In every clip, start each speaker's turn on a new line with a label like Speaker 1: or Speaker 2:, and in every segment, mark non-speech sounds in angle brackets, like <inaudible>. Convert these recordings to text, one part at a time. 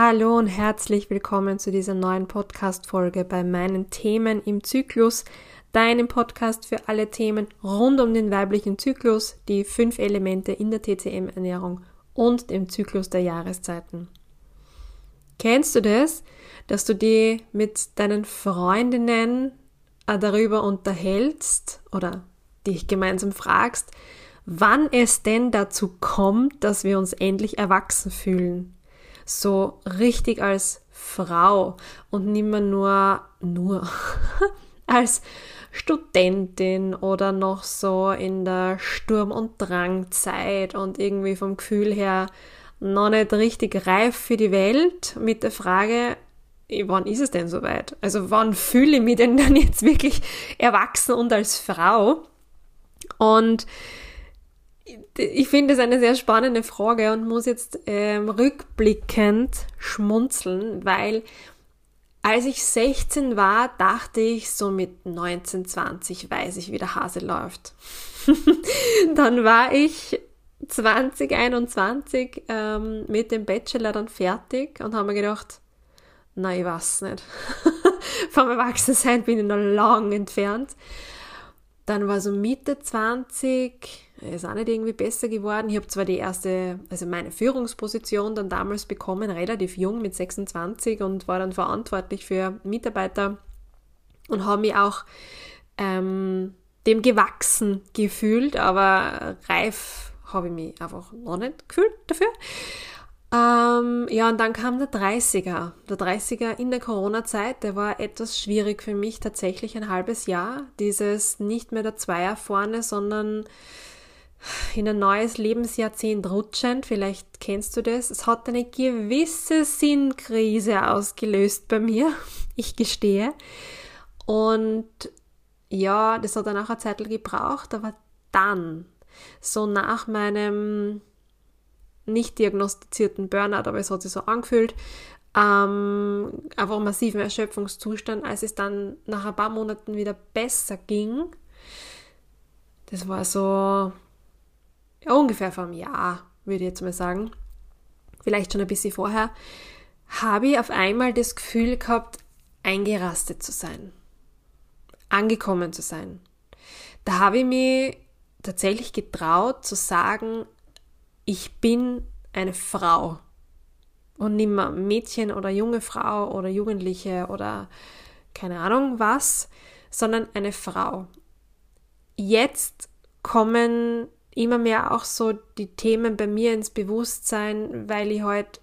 Speaker 1: Hallo und herzlich willkommen zu dieser neuen Podcast-Folge bei meinen Themen im Zyklus, deinem Podcast für alle Themen rund um den weiblichen Zyklus, die fünf Elemente in der TCM-Ernährung und dem Zyklus der Jahreszeiten. Kennst du das, dass du die mit deinen Freundinnen äh, darüber unterhältst oder dich gemeinsam fragst, wann es denn dazu kommt, dass wir uns endlich erwachsen fühlen? So richtig als Frau und nicht mehr nur, nur <laughs> als Studentin oder noch so in der Sturm- und Drangzeit und irgendwie vom Gefühl her noch nicht richtig reif für die Welt mit der Frage, wann ist es denn soweit? Also wann fühle ich mich denn dann <laughs> jetzt wirklich erwachsen und als Frau? Und ich finde es eine sehr spannende Frage und muss jetzt ähm, rückblickend schmunzeln, weil als ich 16 war, dachte ich, so mit 19, 20 weiß ich, wie der Hase läuft. <laughs> dann war ich 2021 ähm, mit dem Bachelor dann fertig und habe mir gedacht, na, ich weiß nicht. <laughs> Vom Erwachsensein bin ich noch lang entfernt. Dann war so Mitte 20, ist auch nicht irgendwie besser geworden. Ich habe zwar die erste, also meine Führungsposition dann damals bekommen, relativ jung mit 26 und war dann verantwortlich für Mitarbeiter und habe mich auch ähm, dem gewachsen gefühlt, aber reif habe ich mich einfach noch nicht gefühlt dafür. Ähm, ja, und dann kam der 30er. Der 30er in der Corona-Zeit, der war etwas schwierig für mich, tatsächlich ein halbes Jahr. Dieses nicht mehr der Zweier vorne, sondern in ein neues Lebensjahrzehnt rutschend, vielleicht kennst du das, es hat eine gewisse Sinnkrise ausgelöst bei mir, <laughs> ich gestehe. Und ja, das hat dann auch eine Zeit gebraucht, aber dann, so nach meinem nicht diagnostizierten Burnout, aber es hat sich so angefühlt, ähm, einfach massiven Erschöpfungszustand, als es dann nach ein paar Monaten wieder besser ging. Das war so ja, ungefähr vor einem Jahr, würde ich jetzt mal sagen, vielleicht schon ein bisschen vorher, habe ich auf einmal das Gefühl gehabt, eingerastet zu sein, angekommen zu sein. Da habe ich mich tatsächlich getraut zu sagen, ich bin eine Frau und nicht mehr Mädchen oder junge Frau oder Jugendliche oder keine Ahnung was, sondern eine Frau. Jetzt kommen immer mehr auch so die Themen bei mir ins Bewusstsein, weil ich halt,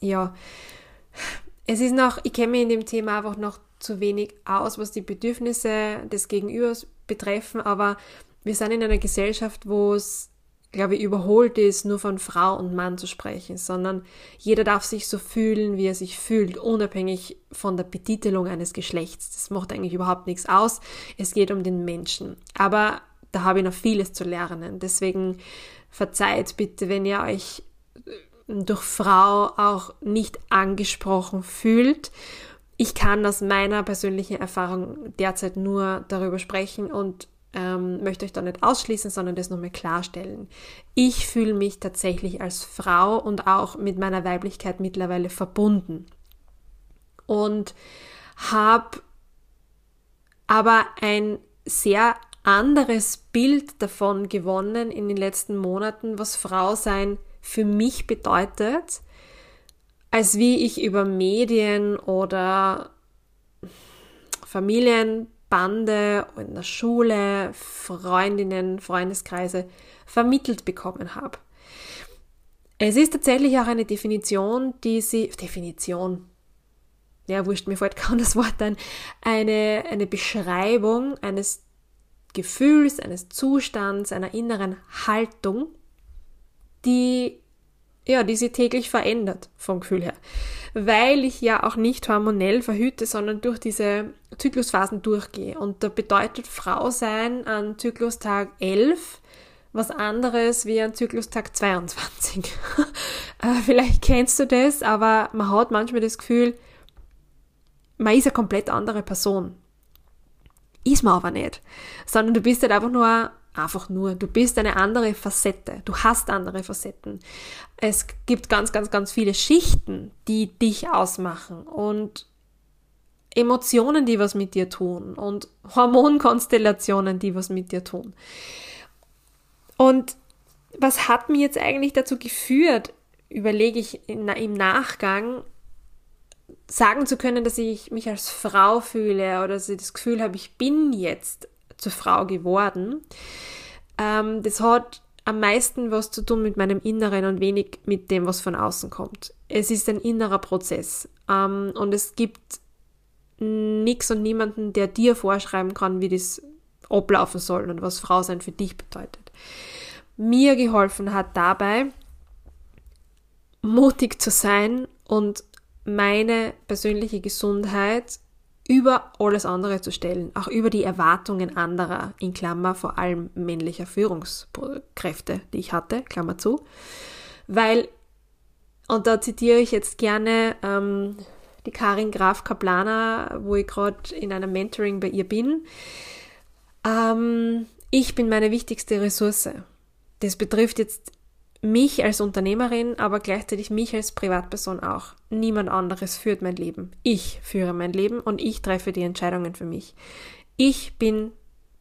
Speaker 1: ja, es ist noch, ich kenne mich in dem Thema einfach noch zu wenig aus, was die Bedürfnisse des Gegenübers betreffen, aber wir sind in einer Gesellschaft, wo es, glaube ich, überholt ist, nur von Frau und Mann zu sprechen, sondern jeder darf sich so fühlen, wie er sich fühlt, unabhängig von der Betitelung eines Geschlechts. Das macht eigentlich überhaupt nichts aus. Es geht um den Menschen. Aber da habe ich noch vieles zu lernen. Deswegen verzeiht bitte, wenn ihr euch äh, durch Frau auch nicht angesprochen fühlt. Ich kann aus meiner persönlichen Erfahrung derzeit nur darüber sprechen und ähm, möchte euch da nicht ausschließen, sondern das nochmal klarstellen. Ich fühle mich tatsächlich als Frau und auch mit meiner Weiblichkeit mittlerweile verbunden. Und habe aber ein sehr anderes Bild davon gewonnen in den letzten Monaten, was Frau sein für mich bedeutet, als wie ich über Medien oder Familienbande in der Schule, Freundinnen, Freundeskreise vermittelt bekommen habe. Es ist tatsächlich auch eine Definition, die sie, Definition, ja, wurscht, mir fällt <laughs> kaum das Wort ein, eine, eine Beschreibung eines Gefühls, eines Zustands, einer inneren Haltung, die ja, die sich täglich verändert vom Gefühl her. Weil ich ja auch nicht hormonell verhüte, sondern durch diese Zyklusphasen durchgehe. Und da bedeutet Frau sein an Zyklustag 11 was anderes wie an Zyklustag 22. <laughs> Äh, vielleicht kennst du das, aber man hat manchmal das Gefühl, man ist eine komplett andere Person. Ist man aber nicht. Sondern du bist halt einfach nur einfach nur. Du bist eine andere Facette. Du hast andere Facetten. Es gibt ganz, ganz, ganz viele Schichten, die dich ausmachen und Emotionen, die was mit dir tun und Hormonkonstellationen, die was mit dir tun. Und was hat mir jetzt eigentlich dazu geführt, überlege ich im Nachgang, sagen zu können, dass ich mich als Frau fühle oder dass ich das Gefühl habe, ich bin jetzt zur Frau geworden. Ähm, das hat am meisten was zu tun mit meinem Inneren und wenig mit dem, was von außen kommt. Es ist ein innerer Prozess ähm, und es gibt nichts und niemanden, der dir vorschreiben kann, wie das ablaufen soll und was Frau sein für dich bedeutet. Mir geholfen hat dabei, mutig zu sein und meine persönliche Gesundheit über alles andere zu stellen, auch über die Erwartungen anderer, in Klammer vor allem männlicher Führungskräfte, die ich hatte, Klammer zu, weil, und da zitiere ich jetzt gerne ähm, die Karin Graf Kaplaner, wo ich gerade in einem Mentoring bei ihr bin, ähm, ich bin meine wichtigste Ressource. Das betrifft jetzt mich als Unternehmerin, aber gleichzeitig mich als Privatperson auch. Niemand anderes führt mein Leben. Ich führe mein Leben und ich treffe die Entscheidungen für mich. Ich bin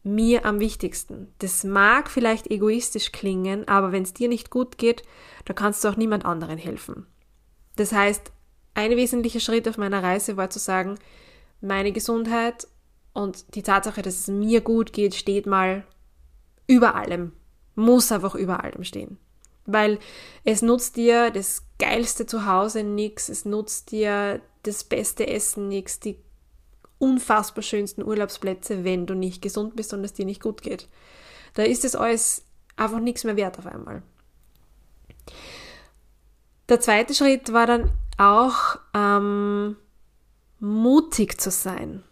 Speaker 1: mir am wichtigsten. Das mag vielleicht egoistisch klingen, aber wenn es dir nicht gut geht, da kannst du auch niemand anderen helfen. Das heißt, ein wesentlicher Schritt auf meiner Reise war zu sagen, meine Gesundheit und die Tatsache, dass es mir gut geht, steht mal über allem. Muss einfach über allem stehen. Weil es nutzt dir das geilste Zuhause nichts, es nutzt dir das beste Essen nichts, die unfassbar schönsten Urlaubsplätze, wenn du nicht gesund bist und es dir nicht gut geht. Da ist es alles einfach nichts mehr wert auf einmal. Der zweite Schritt war dann auch ähm, mutig zu sein.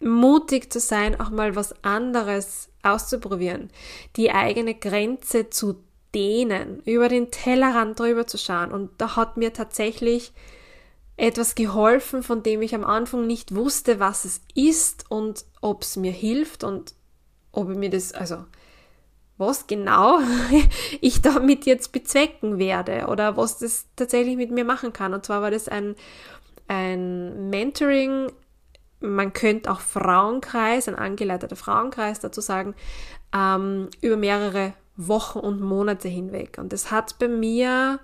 Speaker 1: Mutig zu sein, auch mal was anderes auszuprobieren, die eigene Grenze zu dehnen, über den Tellerrand drüber zu schauen. Und da hat mir tatsächlich etwas geholfen, von dem ich am Anfang nicht wusste, was es ist und ob es mir hilft und ob mir das, also was genau <laughs> ich damit jetzt bezwecken werde oder was das tatsächlich mit mir machen kann. Und zwar war das ein, ein Mentoring, man könnte auch Frauenkreis, ein angeleiteter Frauenkreis dazu sagen, ähm, über mehrere Wochen und Monate hinweg. Und das hat bei mir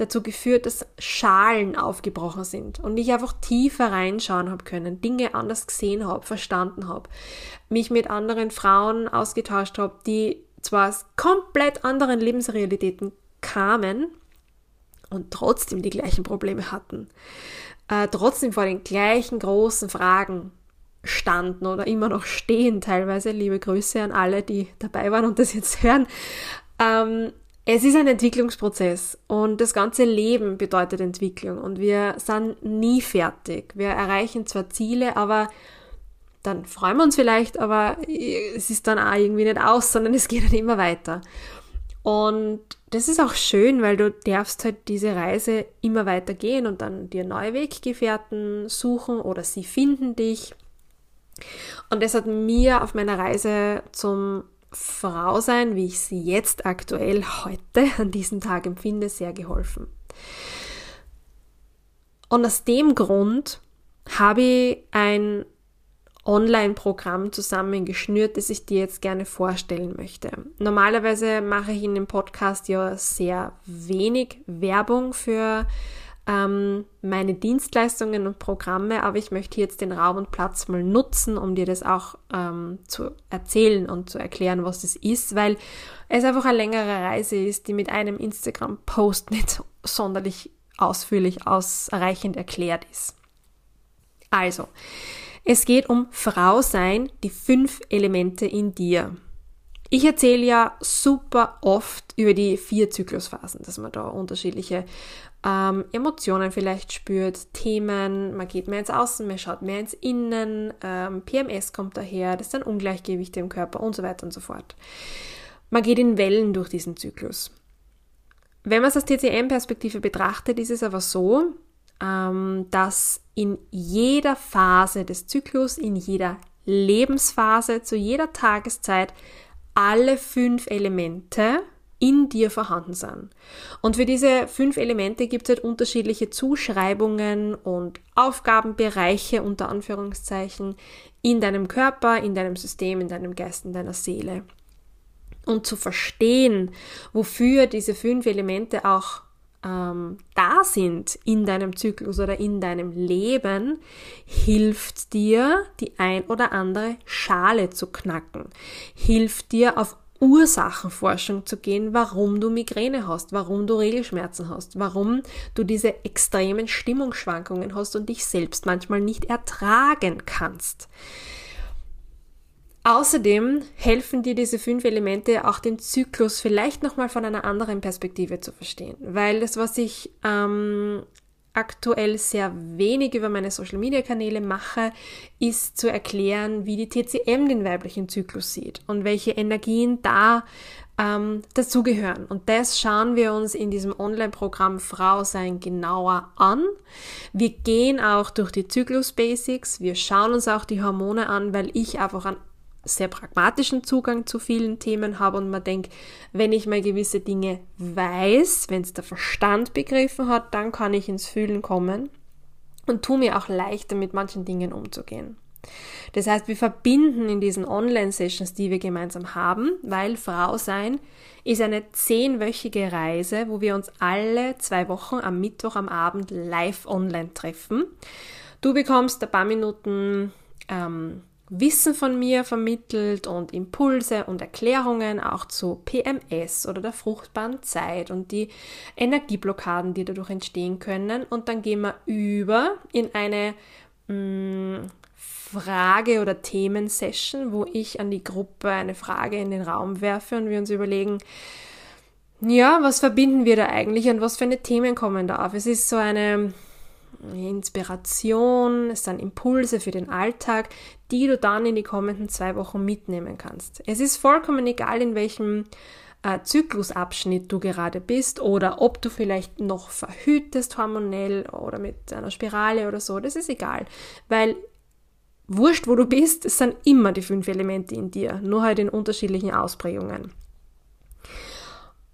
Speaker 1: dazu geführt, dass Schalen aufgebrochen sind und ich einfach tiefer reinschauen habe können, Dinge anders gesehen habe, verstanden habe, mich mit anderen Frauen ausgetauscht habe, die zwar aus komplett anderen Lebensrealitäten kamen und trotzdem die gleichen Probleme hatten, äh, trotzdem vor den gleichen großen Fragen standen oder immer noch stehen teilweise. Liebe Grüße an alle, die dabei waren und das jetzt hören. Ähm, es ist ein Entwicklungsprozess und das ganze Leben bedeutet Entwicklung und wir sind nie fertig. Wir erreichen zwar Ziele, aber dann freuen wir uns vielleicht, aber es ist dann auch irgendwie nicht aus, sondern es geht dann immer weiter. Und das ist auch schön, weil du darfst halt diese Reise immer weiter gehen und dann dir neue Weggefährten suchen oder sie finden dich. Und das hat mir auf meiner Reise zum Frausein, wie ich sie jetzt aktuell heute an diesem Tag empfinde, sehr geholfen. Und aus dem Grund habe ich ein Online-Programm zusammengeschnürt, das ich dir jetzt gerne vorstellen möchte. Normalerweise mache ich in dem Podcast ja sehr wenig Werbung für ähm, meine Dienstleistungen und Programme, aber ich möchte jetzt den Raum und Platz mal nutzen, um dir das auch ähm, zu erzählen und zu erklären, was das ist, weil es einfach eine längere Reise ist, die mit einem Instagram-Post <laughs> nicht sonderlich ausführlich ausreichend erklärt ist. Also, es geht um Frau sein, die fünf Elemente in dir. Ich erzähle ja super oft über die vier Zyklusphasen, dass man da unterschiedliche ähm, Emotionen vielleicht spürt, Themen, man geht mehr ins Außen, man schaut mehr ins Innen, ähm, PMS kommt daher, das sind Ungleichgewichte im Körper und so weiter und so fort. Man geht in Wellen durch diesen Zyklus. Wenn man es aus TCM-Perspektive betrachtet, ist es aber so, ähm, dass in jeder Phase des Zyklus, in jeder Lebensphase, zu jeder Tageszeit alle fünf Elemente in dir vorhanden sind. Und für diese fünf Elemente gibt es halt unterschiedliche Zuschreibungen und Aufgabenbereiche unter Anführungszeichen in deinem Körper, in deinem System, in deinem Geist, in deiner Seele. Und zu verstehen, wofür diese fünf Elemente auch ähm, da sind in deinem Zyklus oder in deinem Leben, hilft dir, die ein oder andere Schale zu knacken, hilft dir auf Ursachenforschung zu gehen, warum du Migräne hast, warum du Regelschmerzen hast, warum du diese extremen Stimmungsschwankungen hast und dich selbst manchmal nicht ertragen kannst. Außerdem helfen dir diese fünf Elemente auch den Zyklus vielleicht nochmal von einer anderen Perspektive zu verstehen, weil das, was ich ähm, aktuell sehr wenig über meine Social-Media-Kanäle mache, ist zu erklären, wie die TCM den weiblichen Zyklus sieht und welche Energien da ähm, dazugehören. Und das schauen wir uns in diesem Online-Programm Frau sein genauer an. Wir gehen auch durch die Zyklus-Basics, wir schauen uns auch die Hormone an, weil ich einfach einen sehr pragmatischen Zugang zu vielen Themen habe und man denkt, wenn ich mal gewisse Dinge weiß, wenn es der Verstand begriffen hat, dann kann ich ins Fühlen kommen und tu mir auch leichter mit manchen Dingen umzugehen. Das heißt, wir verbinden in diesen Online-Sessions, die wir gemeinsam haben, weil Frau sein ist eine zehnwöchige Reise, wo wir uns alle zwei Wochen am Mittwoch am Abend live online treffen. Du bekommst ein paar Minuten ähm, Wissen von mir vermittelt und Impulse und Erklärungen auch zu PMS oder der fruchtbaren Zeit und die Energieblockaden, die dadurch entstehen können. Und dann gehen wir über in eine mm, Frage- oder Themensession, wo ich an die Gruppe eine Frage in den Raum werfe und wir uns überlegen, ja, was verbinden wir da eigentlich und was für eine Themen kommen da auf? Es ist so eine Inspiration, es sind Impulse für den Alltag, die du dann in die kommenden zwei Wochen mitnehmen kannst. Es ist vollkommen egal, in welchem äh, Zyklusabschnitt du gerade bist oder ob du vielleicht noch verhütest hormonell oder mit einer Spirale oder so, das ist egal, weil wurscht, wo du bist, es sind immer die fünf Elemente in dir, nur halt in unterschiedlichen Ausprägungen.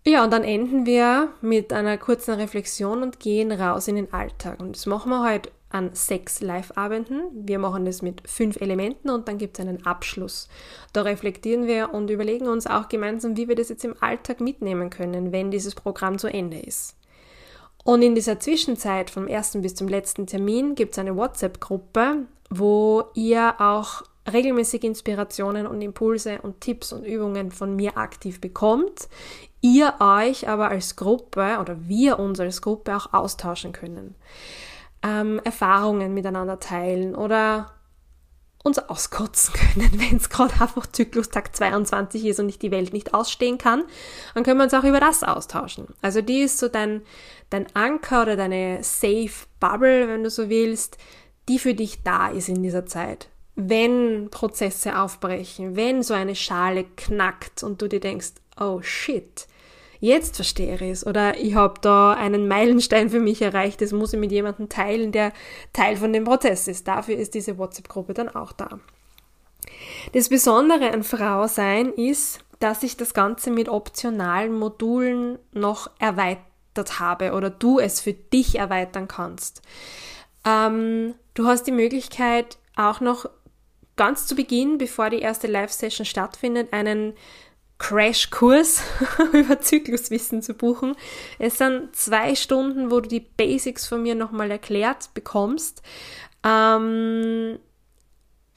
Speaker 1: Ja, und dann enden wir mit einer kurzen Reflexion und gehen raus in den Alltag. Und das machen wir heute an sechs Live-Abenden. Wir machen das mit fünf Elementen und dann gibt es einen Abschluss. Da reflektieren wir und überlegen uns auch gemeinsam, wie wir das jetzt im Alltag mitnehmen können, wenn dieses Programm zu Ende ist. Und in dieser Zwischenzeit vom ersten bis zum letzten Termin gibt es eine WhatsApp-Gruppe, wo ihr auch regelmäßig Inspirationen und Impulse und Tipps und Übungen von mir aktiv bekommt ihr euch aber als Gruppe oder wir uns als Gruppe auch austauschen können. Ähm, Erfahrungen miteinander teilen oder uns auskotzen können, <laughs> wenn es gerade einfach Zyklustag 22 ist und ich die Welt nicht ausstehen kann, dann können wir uns auch über das austauschen. Also die ist so dein, dein Anker oder deine Safe Bubble, wenn du so willst, die für dich da ist in dieser Zeit. Wenn Prozesse aufbrechen, wenn so eine Schale knackt und du dir denkst, oh shit, jetzt verstehe ich es oder ich habe da einen Meilenstein für mich erreicht, das muss ich mit jemandem teilen, der Teil von dem Prozess ist. Dafür ist diese WhatsApp-Gruppe dann auch da. Das Besondere an Frau sein ist, dass ich das Ganze mit optionalen Modulen noch erweitert habe oder du es für dich erweitern kannst. Ähm, du hast die Möglichkeit auch noch ganz zu Beginn, bevor die erste Live-Session stattfindet, einen Crashkurs <laughs> über Zykluswissen zu buchen. Es sind zwei Stunden, wo du die Basics von mir nochmal erklärt bekommst, ähm,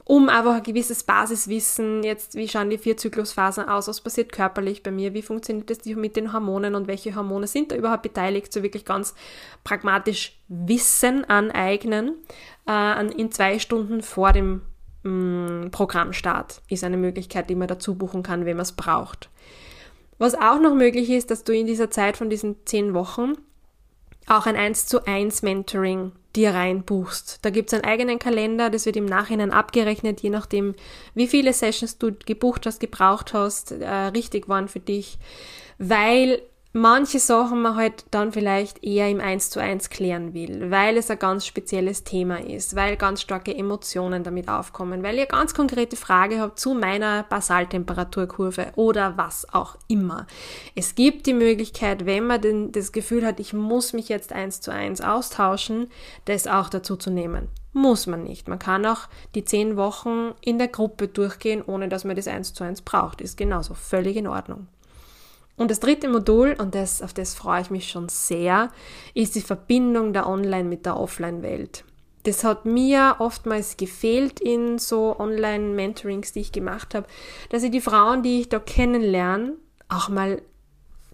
Speaker 1: um einfach ein gewisses Basiswissen, jetzt wie schauen die vier Zyklusphasen aus, was passiert körperlich bei mir, wie funktioniert das mit den Hormonen und welche Hormone sind da überhaupt beteiligt, so wirklich ganz pragmatisch Wissen aneignen äh, in zwei Stunden vor dem Programmstart ist eine Möglichkeit, die man dazu buchen kann, wenn man es braucht. Was auch noch möglich ist, dass du in dieser Zeit von diesen zehn Wochen auch ein 1 zu 1 Mentoring dir reinbuchst. Da gibt es einen eigenen Kalender, das wird im Nachhinein abgerechnet, je nachdem, wie viele Sessions du gebucht hast, gebraucht hast, äh, richtig waren für dich, weil manche Sachen man halt dann vielleicht eher im Eins zu eins klären will, weil es ein ganz spezielles Thema ist, weil ganz starke Emotionen damit aufkommen, weil ihr ganz konkrete Frage habt zu meiner Basaltemperaturkurve oder was auch immer. Es gibt die Möglichkeit, wenn man denn das Gefühl hat, ich muss mich jetzt eins zu eins austauschen, das auch dazu zu nehmen. Muss man nicht. Man kann auch die zehn Wochen in der Gruppe durchgehen, ohne dass man das eins zu eins braucht. Ist genauso völlig in Ordnung. Und das dritte Modul, und das, auf das freue ich mich schon sehr, ist die Verbindung der Online- mit der Offline-Welt. Das hat mir oftmals gefehlt in so Online-Mentorings, die ich gemacht habe, dass ich die Frauen, die ich da kennenlerne, auch mal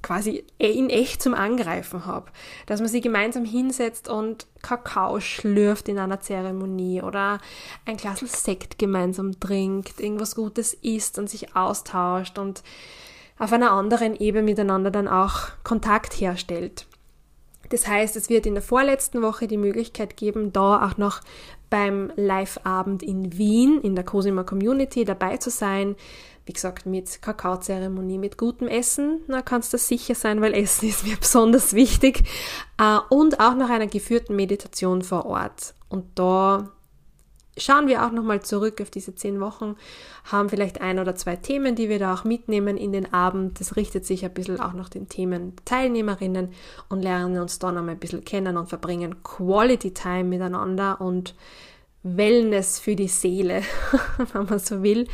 Speaker 1: quasi in echt zum Angreifen habe. Dass man sie gemeinsam hinsetzt und Kakao schlürft in einer Zeremonie oder ein Glas Sekt gemeinsam trinkt, irgendwas Gutes isst und sich austauscht und auf einer anderen Ebene miteinander dann auch Kontakt herstellt. Das heißt, es wird in der vorletzten Woche die Möglichkeit geben, da auch noch beim Live-Abend in Wien in der Cosima Community dabei zu sein. Wie gesagt, mit Kakaozeremonie, mit gutem Essen, da kannst du sicher sein, weil Essen ist mir <laughs> besonders wichtig. Äh, und auch noch einer geführten Meditation vor Ort. Und da schauen wir auch nochmal zurück auf diese zehn Wochen, haben vielleicht ein oder zwei Themen, die wir da auch mitnehmen in den Abend. Das richtet sich ein bisschen auch nach den Themen Teilnehmerinnen und lernen uns da nochmal ein bisschen kennen und verbringen Quality Time miteinander und Wellness für die Seele, <laughs> wenn man so will,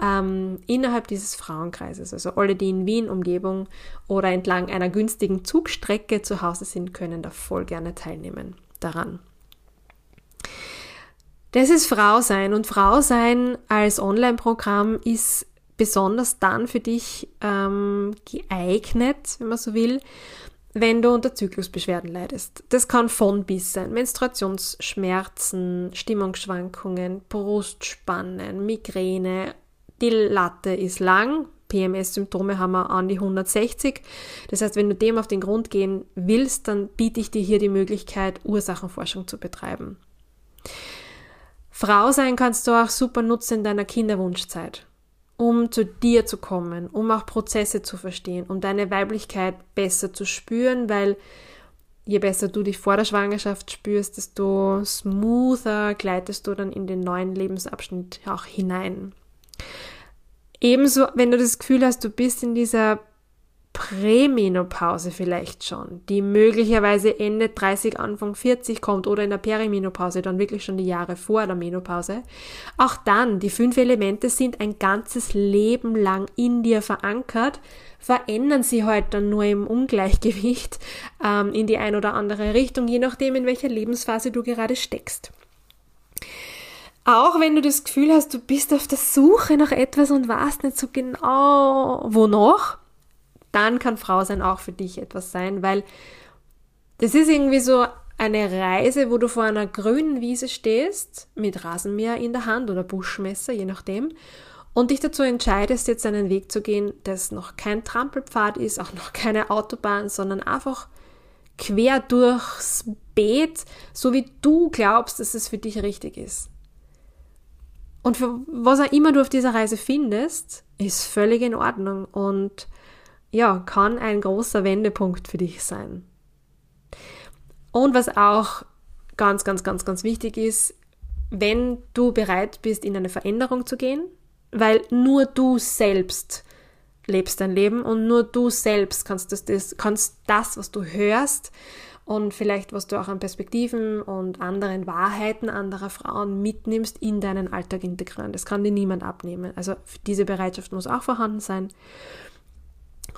Speaker 1: ähm, innerhalb dieses Frauenkreises. Also alle, die in Wien Umgebung oder entlang einer günstigen Zugstrecke zu Hause sind, können da voll gerne teilnehmen daran. Das ist Frau sein und Frau sein als Online-Programm ist besonders dann für dich ähm, geeignet, wenn man so will, wenn du unter Zyklusbeschwerden leidest. Das kann von bis sein. Menstruationsschmerzen, Stimmungsschwankungen, Brustspannen, Migräne. Die Latte ist lang. PMS-Symptome haben wir an die 160. Das heißt, wenn du dem auf den Grund gehen willst, dann biete ich dir hier die Möglichkeit, Ursachenforschung zu betreiben. Frau sein kannst du auch super nutzen in deiner Kinderwunschzeit, um zu dir zu kommen, um auch Prozesse zu verstehen, um deine Weiblichkeit besser zu spüren, weil je besser du dich vor der Schwangerschaft spürst, desto smoother gleitest du dann in den neuen Lebensabschnitt auch hinein. Ebenso, wenn du das Gefühl hast, du bist in dieser Prämenopause vielleicht schon, die möglicherweise Ende 30, Anfang 40 kommt oder in der Perimenopause, dann wirklich schon die Jahre vor der Menopause. Auch dann, die fünf Elemente sind ein ganzes Leben lang in dir verankert, verändern sie halt dann nur im Ungleichgewicht <laughs> ähm, in die ein oder andere Richtung, je nachdem, in welcher Lebensphase du gerade steckst. Auch wenn du das Gefühl hast, du bist auf der Suche nach etwas und weißt nicht so genau, wonach, dann kann Frau sein auch für dich etwas sein, weil das ist irgendwie so eine Reise, wo du vor einer grünen Wiese stehst, mit Rasenmäher in der Hand oder Buschmesser, je nachdem, und dich dazu entscheidest, jetzt einen Weg zu gehen, das noch kein Trampelpfad ist, auch noch keine Autobahn, sondern einfach quer durchs Beet, so wie du glaubst, dass es für dich richtig ist. Und für was auch immer du auf dieser Reise findest, ist völlig in Ordnung und ja, kann ein großer Wendepunkt für dich sein. Und was auch ganz, ganz, ganz, ganz wichtig ist, wenn du bereit bist, in eine Veränderung zu gehen, weil nur du selbst lebst dein Leben und nur du selbst kannst das, das, kannst das, was du hörst und vielleicht was du auch an Perspektiven und anderen Wahrheiten anderer Frauen mitnimmst, in deinen Alltag integrieren. Das kann dir niemand abnehmen. Also diese Bereitschaft muss auch vorhanden sein.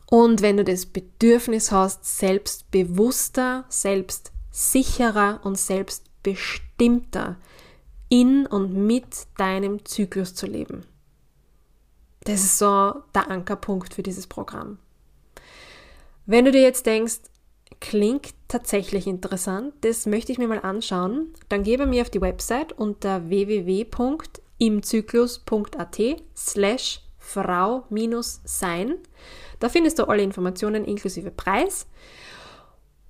Speaker 1: Und wenn du das Bedürfnis hast, selbstbewusster, selbstsicherer und selbstbestimmter in und mit deinem Zyklus zu leben. Das ist so der Ankerpunkt für dieses Programm. Wenn du dir jetzt denkst, klingt tatsächlich interessant, das möchte ich mir mal anschauen, dann gebe mir auf die Website unter www.imzyklus.at slash frau-sein da findest du alle Informationen inklusive Preis.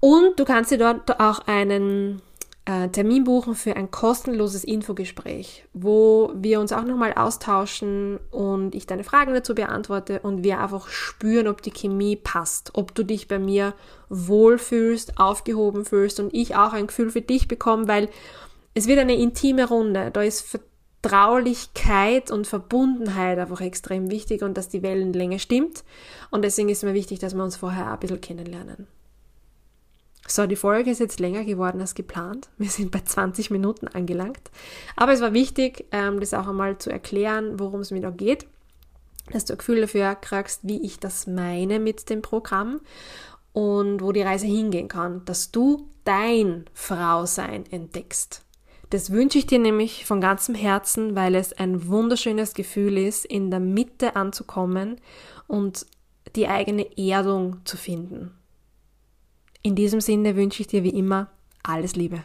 Speaker 1: Und du kannst dir dort auch einen äh, Termin buchen für ein kostenloses Infogespräch, wo wir uns auch nochmal austauschen und ich deine Fragen dazu beantworte und wir einfach spüren, ob die Chemie passt, ob du dich bei mir wohlfühlst, aufgehoben fühlst und ich auch ein Gefühl für dich bekomme, weil es wird eine intime Runde. Da ist Vertraulichkeit und Verbundenheit einfach extrem wichtig und dass die Wellenlänge stimmt. Und deswegen ist mir wichtig, dass wir uns vorher ein bisschen kennenlernen. So, die Folge ist jetzt länger geworden als geplant. Wir sind bei 20 Minuten angelangt. Aber es war wichtig, ähm, das auch einmal zu erklären, worum es mir da geht, dass du ein Gefühl dafür kriegst, wie ich das meine mit dem Programm und wo die Reise hingehen kann, dass du dein Frausein entdeckst. Das wünsche ich dir nämlich von ganzem Herzen, weil es ein wunderschönes Gefühl ist, in der Mitte anzukommen und die eigene Erdung zu finden. In diesem Sinne wünsche ich dir wie immer alles Liebe.